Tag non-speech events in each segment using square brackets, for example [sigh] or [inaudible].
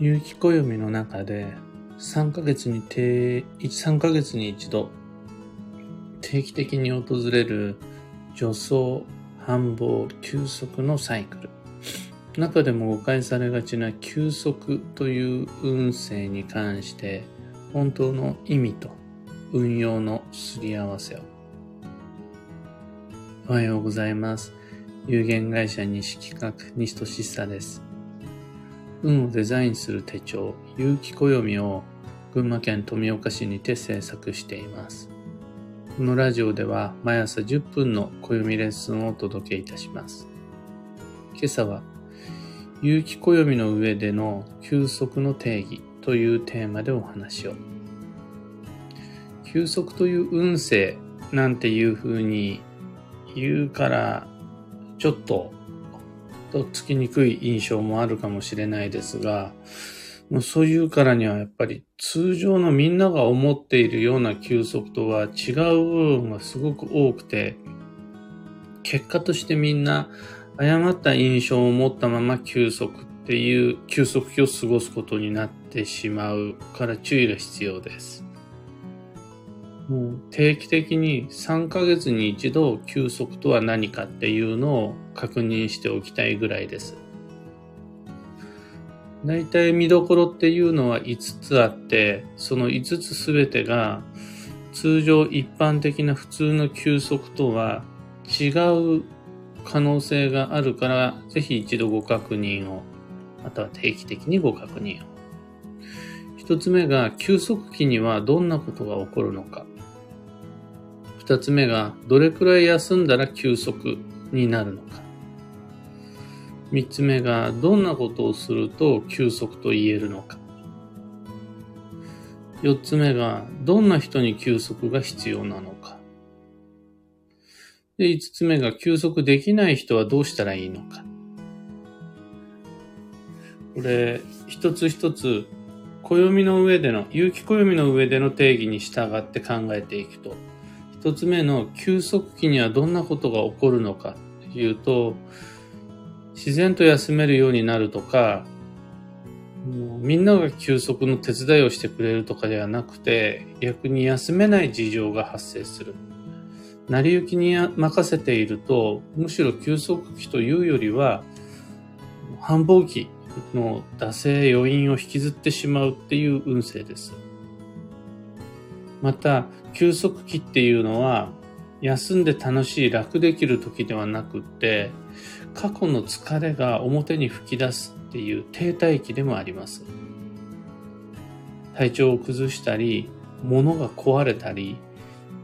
有機暦の中で3ヶ月に定、3ヶ月に一度定期的に訪れる助走、繁忙、休息のサイクル。中でも誤解されがちな休息という運勢に関して本当の意味と運用のすり合わせを。おはようございます。有限会社西企画西俊久です。運をデザインする手帳、有機暦を群馬県富岡市にて制作しています。このラジオでは毎朝10分の暦レッスンをお届けいたします。今朝は、有機暦の上での休息の定義というテーマでお話を。休息という運勢なんていう風に言うから、ちょっととっつきにくい印象もあるかもしれないですが、もうそういうからにはやっぱり通常のみんなが思っているような休息とは違う部分がすごく多くて、結果としてみんな誤った印象を持ったまま休息っていう休息期を過ごすことになってしまうから注意が必要です。もう定期的に3ヶ月に一度休息とは何かっていうのを確認しておきたいぐらいです。大体見どころっていうのは5つあって、その5つすべてが通常一般的な普通の休息とは違う可能性があるから、ぜひ一度ご確認を、または定期的にご確認を。一つ目が休息期にはどんなことが起こるのか。二つ目が、どれくらい休んだら休息になるのか。三つ目が、どんなことをすると休息と言えるのか。四つ目が、どんな人に休息が必要なのか。で、五つ目が、休息できない人はどうしたらいいのか。これ、一つ一つ、暦の上での、有機暦の上での定義に従って考えていくと、一つ目の休息期にはどんなことが起こるのかっていうと、自然と休めるようになるとか、みんなが休息の手伝いをしてくれるとかではなくて、逆に休めない事情が発生する。成り行きに任せていると、むしろ休息期というよりは、繁忙期の惰性余韻を引きずってしまうっていう運勢です。また、休息期っていうのは、休んで楽しい、楽できる時ではなくって、過去の疲れが表に吹き出すっていう停滞期でもあります。体調を崩したり、物が壊れたり、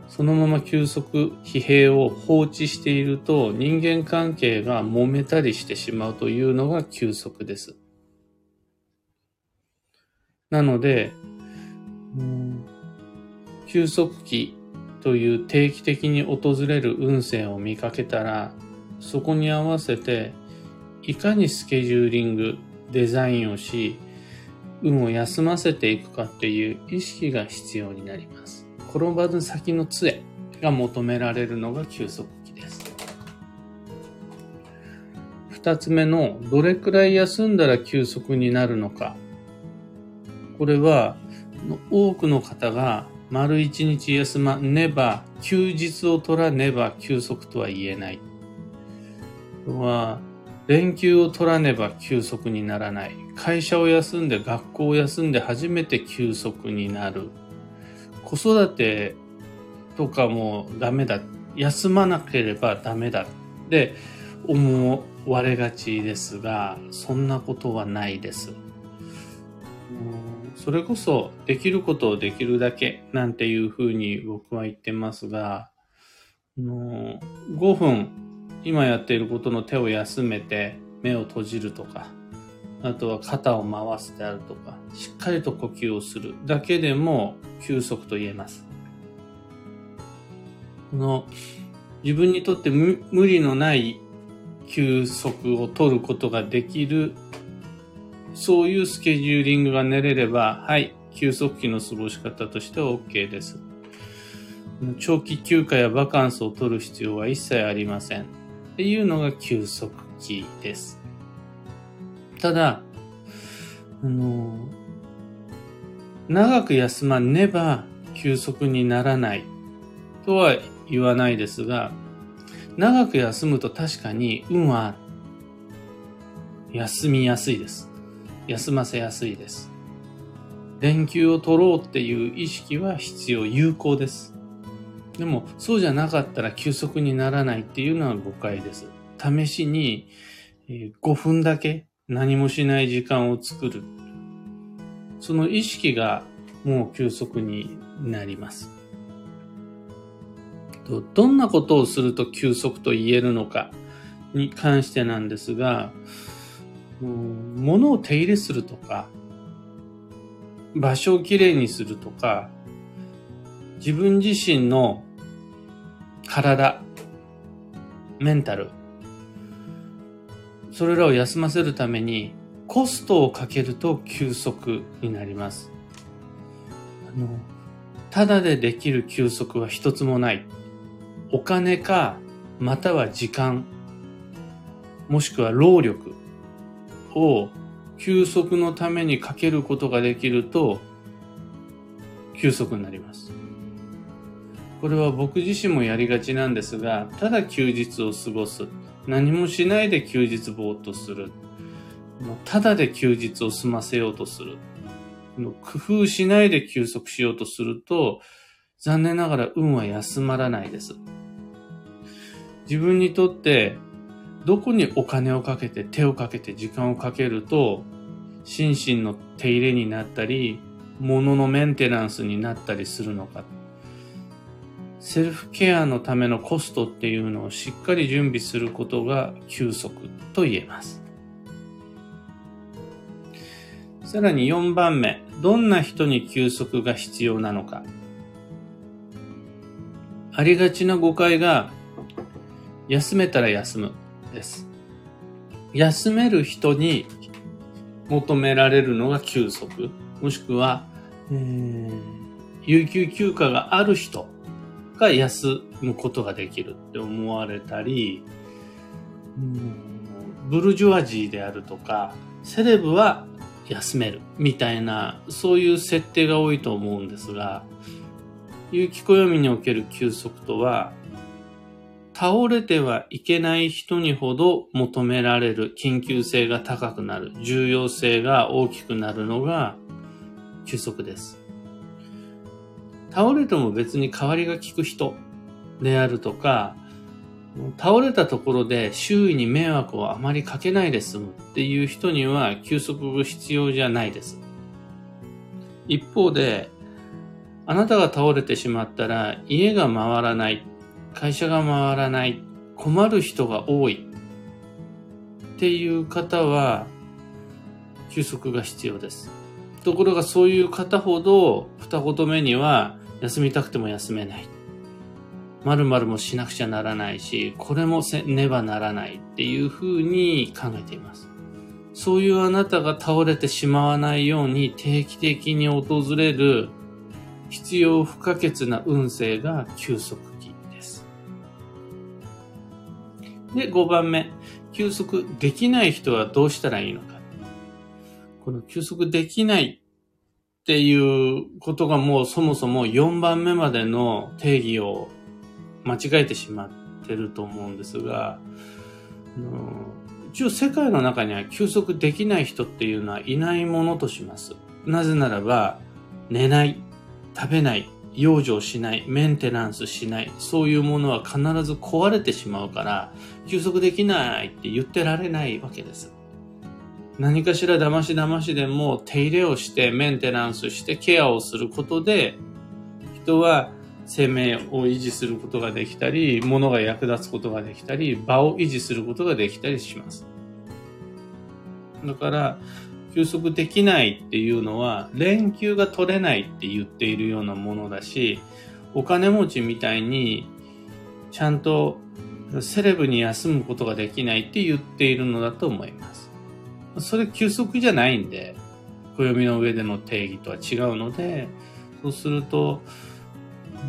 そのまま休息、疲弊を放置していると人間関係が揉めたりしてしまうというのが休息です。なので、休息期という定期的に訪れる運勢を見かけたら、そこに合わせて、いかにスケジューリング、デザインをし、運を休ませていくかっていう意識が必要になります。転ばず先の杖が求められるのが休息期です。二つ目の、どれくらい休んだら休息になるのか。これは、多くの方が丸一日休まねば、休日を取らねば休息とは言えない。は、連休を取らねば休息にならない。会社を休んで学校を休んで初めて休息になる。子育てとかもダメだ。休まなければダメだ。で、思われがちですが、そんなことはないです。それこそできることをできるだけなんていうふうに僕は言ってますが、5分今やっていることの手を休めて目を閉じるとか、あとは肩を回すであるとか、しっかりと呼吸をするだけでも休息と言えます。この自分にとって無理のない休息を取ることができるそういうスケジューリングが練れれば、はい、休息期の過ごし方としては OK です。長期休暇やバカンスを取る必要は一切ありません。っていうのが休息期です。ただ、あの、長く休まねば休息にならないとは言わないですが、長く休むと確かに運は休みやすいです。休ませやすいです。連休を取ろうっていう意識は必要、有効です。でも、そうじゃなかったら休息にならないっていうのは誤解です。試しに5分だけ何もしない時間を作る。その意識がもう休息になります。どんなことをすると休息と言えるのかに関してなんですが、物を手入れするとか、場所をきれいにするとか、自分自身の体、メンタル、それらを休ませるためにコストをかけると休息になります。あの、ただでできる休息は一つもない。お金か、または時間、もしくは労力を休息のためにかけることができると、休息になります。これは僕自身もやりがちなんですが、ただ休日を過ごす。何もしないで休日ぼーっとする。もうただで休日を済ませようとする。工夫しないで休息しようとすると、残念ながら運は休まらないです。自分にとってどこにお金をかけて手をかけて時間をかけると心身の手入れになったり物のメンテナンスになったりするのかセルフケアのためのコストっていうのをしっかり準備することが休息と言えます。さらに4番目、どんな人に休息が必要なのか。ありがちな誤解が、休めたら休むです。休める人に求められるのが休息、もしくは、有給休暇がある人が休むことができるって思われたり、ブルジョワジーであるとか、セレブは休めるみたいな、そういう設定が多いと思うんですが、有機暦における休息とは、倒れてはいけない人にほど求められる緊急性が高くなる、重要性が大きくなるのが休息です。倒れても別に代わりが効く人であるとか、倒れたところで周囲に迷惑をあまりかけないで済むっていう人には休息が必要じゃないです。一方で、あなたが倒れてしまったら家が回らない、会社が回らない、困る人が多いっていう方は休息が必要です。ところがそういう方ほど二言目には休みたくても休めない。〇〇もしなくちゃならないし、これもせねばならないっていうふうに考えています。そういうあなたが倒れてしまわないように定期的に訪れる必要不可欠な運勢が休息期です。で、5番目。休息できない人はどうしたらいいのか。この休息できないっていうことがもうそもそも4番目までの定義を間違えてしまってると思うんですが、一応世界の中には休息できない人っていうのはいないものとします。なぜならば、寝ない、食べない、養生しない、メンテナンスしない、そういうものは必ず壊れてしまうから、休息できないって言ってられないわけです。何かしら騙し騙しでも手入れをしてメンテナンスしてケアをすることで人は生命を維持することができたり、物が役立つことができたり、場を維持することができたりします。だから、休息できないっていうのは、連休が取れないって言っているようなものだし、お金持ちみたいに、ちゃんとセレブに休むことができないって言っているのだと思います。それ休息じゃないんで、暦の上での定義とは違うので、そうすると、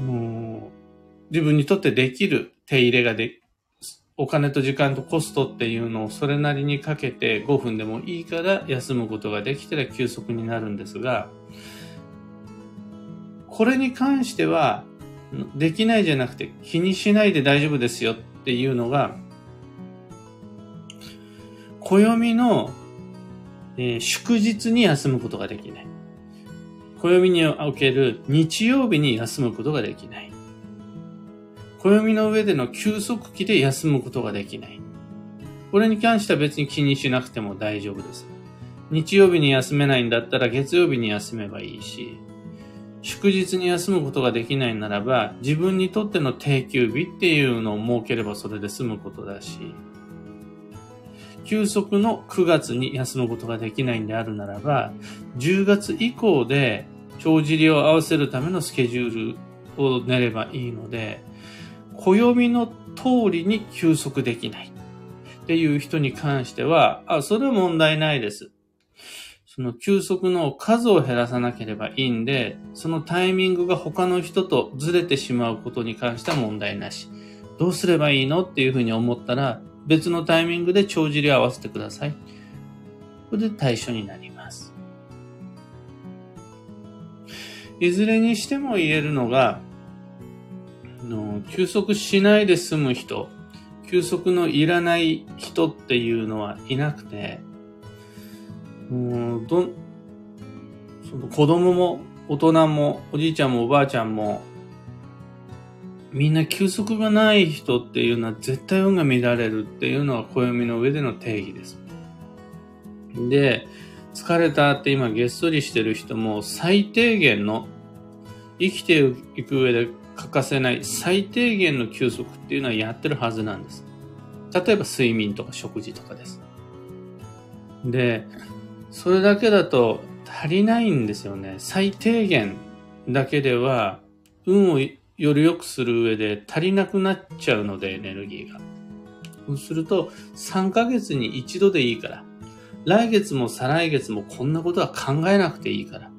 もう、自分にとってできる手入れがで、お金と時間とコストっていうのをそれなりにかけて5分でもいいから休むことができたら休息になるんですが、これに関しては、できないじゃなくて気にしないで大丈夫ですよっていうのが、暦の、えー、祝日に休むことができない。暦における日曜日に休むことができない。暦の上での休息期で休むことができない。これに関しては別に気にしなくても大丈夫です。日曜日に休めないんだったら月曜日に休めばいいし、祝日に休むことができないならば、自分にとっての定休日っていうのを設ければそれで済むことだし、休息の9月に休むことができないんであるならば、10月以降で帳尻を合わせるためのスケジュールを練ればいいので、暦の通りに休息できないっていう人に関しては、あ、それは問題ないです。その休息の数を減らさなければいいんで、そのタイミングが他の人とずれてしまうことに関しては問題なし。どうすればいいのっていうふうに思ったら、別のタイミングで帳尻を合わせてください。これで対処になります。いずれにしても言えるのが、の休息しないで済む人、休息のいらない人っていうのはいなくて、もうどその子供も大人もおじいちゃんもおばあちゃんもみんな休息がない人っていうのは絶対運が乱れるっていうのは暦の上での定義です。で、疲れたって今げっそりしてる人も最低限の生きていく上で欠かせない最低限の休息っていうのはやってるはずなんです。例えば睡眠とか食事とかです。で、それだけだと足りないんですよね。最低限だけでは運をより良くする上で足りなくなっちゃうのでエネルギーが。そうすると3ヶ月に一度でいいから。来月も再来月もこんなことは考えなくていいから。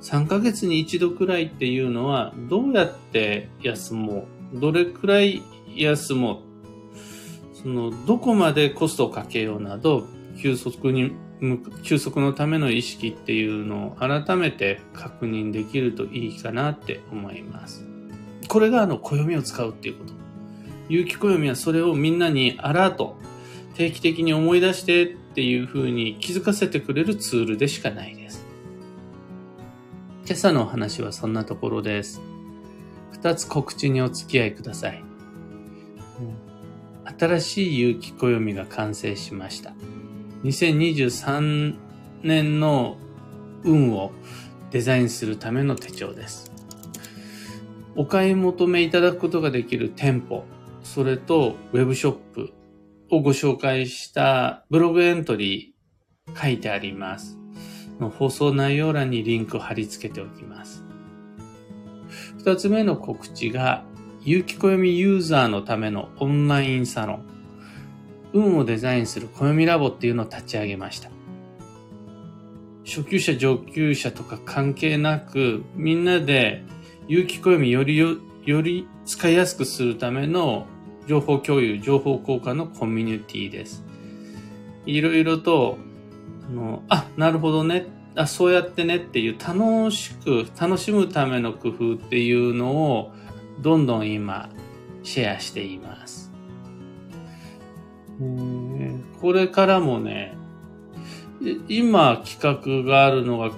3ヶ月に一度くらいっていうのは、どうやって休もうどれくらい休もうその、どこまでコストをかけようなど、休息に、休息のための意識っていうのを改めて確認できるといいかなって思います。これがあの、暦を使うっていうこと。有機暦はそれをみんなにアラート、定期的に思い出してっていう風に気づかせてくれるツールでしかないです。今朝のお話はそんなところです。二つ告知にお付き合いください。新しい有機暦が完成しました。2023年の運をデザインするための手帳です。お買い求めいただくことができる店舗、それとウェブショップをご紹介したブログエントリー書いてあります。放送内容欄にリンクを貼り付けておきます。二つ目の告知が、有機暦ユーザーのためのオンラインサロン、運をデザインする暦ラボっていうのを立ち上げました。初級者、上級者とか関係なく、みんなで有機暦よりよより使いやすくするための情報共有、情報交換のコミュニティです。いろいろとあの、あ、なるほどね。あ、そうやってねっていう楽しく、楽しむための工夫っていうのをどんどん今シェアしています。これからもね、今企画があるのが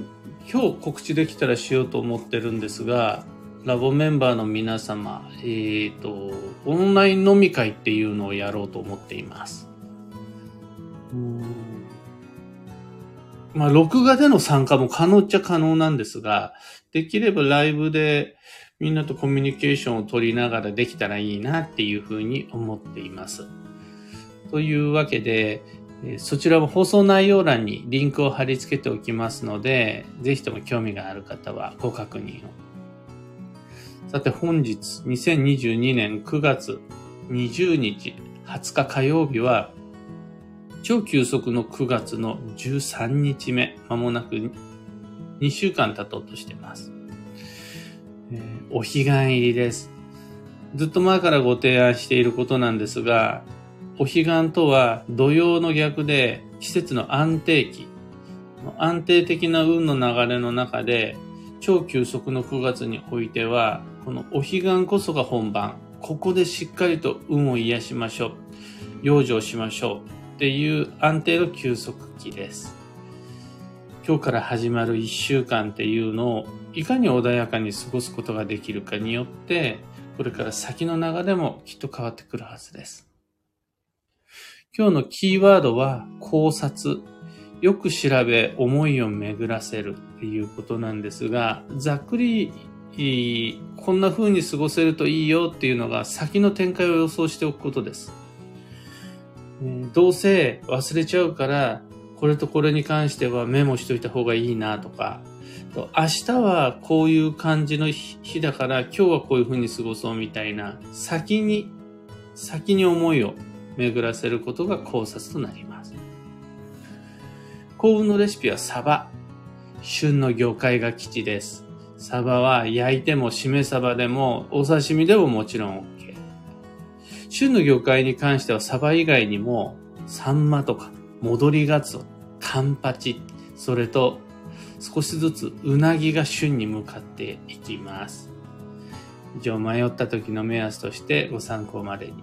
今日告知できたらしようと思ってるんですが、ラボメンバーの皆様、えっ、ー、と、オンライン飲み会っていうのをやろうと思っています。まあ、録画での参加も可能っちゃ可能なんですが、できればライブでみんなとコミュニケーションを取りながらできたらいいなっていうふうに思っています。というわけで、そちらも放送内容欄にリンクを貼り付けておきますので、ぜひとも興味がある方はご確認を。さて本日2022年9月20日20日火曜日は超急速の9月の13日目、まもなく2週間経とうとしています。えー、お彼岸入りです。ずっと前からご提案していることなんですが、お彼岸とは土曜の逆で季節の安定期、安定的な運の流れの中で超急速の9月においては、このお彼岸こそが本番。ここでしっかりと運を癒しましょう。養生しましょう。っていう安定の休息期です。今日から始まる1週間っていうのをいかに穏やかに過ごすことができるかによって、これから先の流れもきっと変わってくるはずです。今日のキーワードは考察。よく調べ、思いを巡らせるっていうことなんですが、ざっくり、こんな風に過ごせるといいよっていうのが先の展開を予想しておくことです。どうせ忘れちゃうから、これとこれに関してはメモしといた方がいいなとか、明日はこういう感じの日だから今日はこういう風に過ごそうみたいな、先に、先に思いを巡らせることが考察となります。幸運のレシピはサバ。旬の魚介が基地です。サバは焼いてもしめサバでもお刺身でももちろん OK。旬の魚介に関してはサバ以外にもサンマとか戻りガツオ、カンパチ、それと少しずつうなぎが旬に向かっていきます。以上迷った時の目安としてご参考までに。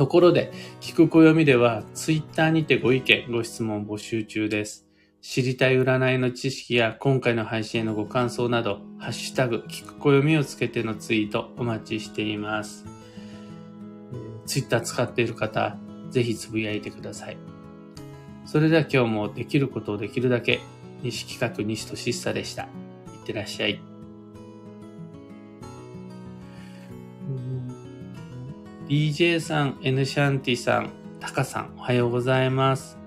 ところで、聞く暦では、ツイッターにてご意見、ご質問募集中です。知りたい占いの知識や今回の配信へのご感想など、ハッシュタグ、聞く暦をつけてのツイートお待ちしています。ツイッター使っている方、ぜひつぶやいてください。それでは今日もできることをできるだけ、西企画西俊久でした。いってらっしゃい。DJ さん、N シャンティさん、タカさん、おはようございます。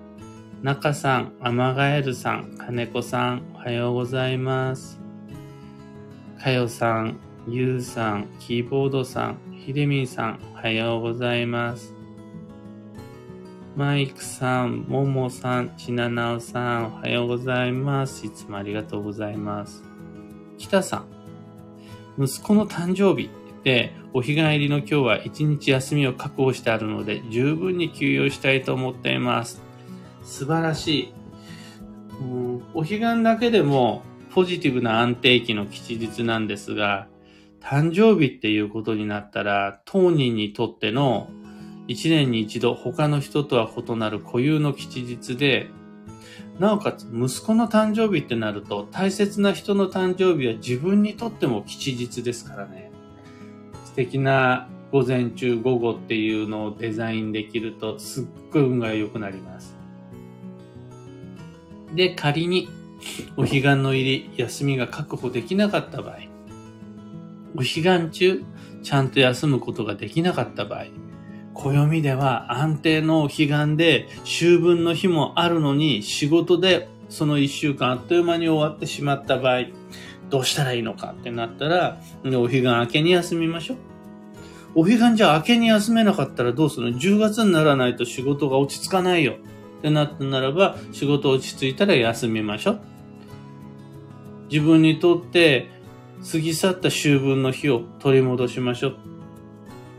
中さん、アマガエルさん、金子さん、おはようございます。かよさん、ゆうさん、キーボードさん、ひでみんさん、おはようございます。マイクさん、ももさん、ちななおさん、おはようございます。いつもありがとうございます。北さん、息子の誕生日、お日帰りの今日は一日休みを確保してあるので、十分に休養したいと思っています。素晴らしい。うん、お彼岸だけでもポジティブな安定期の吉日なんですが、誕生日っていうことになったら、当人にとっての一年に一度他の人とは異なる固有の吉日で、なおかつ息子の誕生日ってなると大切な人の誕生日は自分にとっても吉日ですからね。素敵な午前中午後っていうのをデザインできるとすっごい運が良くなります。で、仮にお彼岸の入り、休みが確保できなかった場合、お彼岸中、ちゃんと休むことができなかった場合、暦では安定のお彼岸で秋分の日もあるのに仕事でその一週間あっという間に終わってしまった場合、どうしたらいいのかってなったら、お彼岸明けに休みましょう。お彼岸じゃ明けに休めなかったらどうするの ?10 月にならないと仕事が落ち着かないよ。ってなったならば、仕事落ち着いたら休みましょう。自分にとって過ぎ去った秋分の日を取り戻しましょう。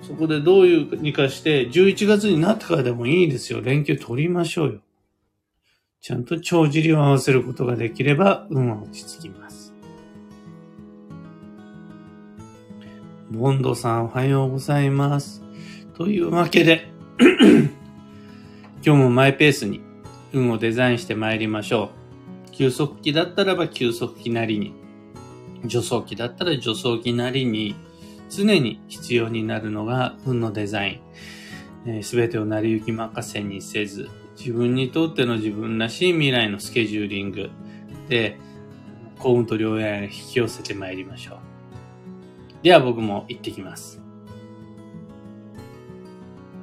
そこでどういうにかして、11月になってからでもいいですよ。連休取りましょうよ。ちゃんと帳尻を合わせることができれば、運は落ち着きます。ボンドさんおはようございます。というわけで [clears throat] 今日もマイペースに運をデザインして参りましょう。休息期だったらば休息期なりに、助走期だったら助走期なりに、常に必要になるのが運のデザイン。す、べ、てを成り行き任せにせず、自分にとっての自分らしい未来のスケジューリングで、幸運と良縁を引き寄せて参りましょう。では僕も行ってきます。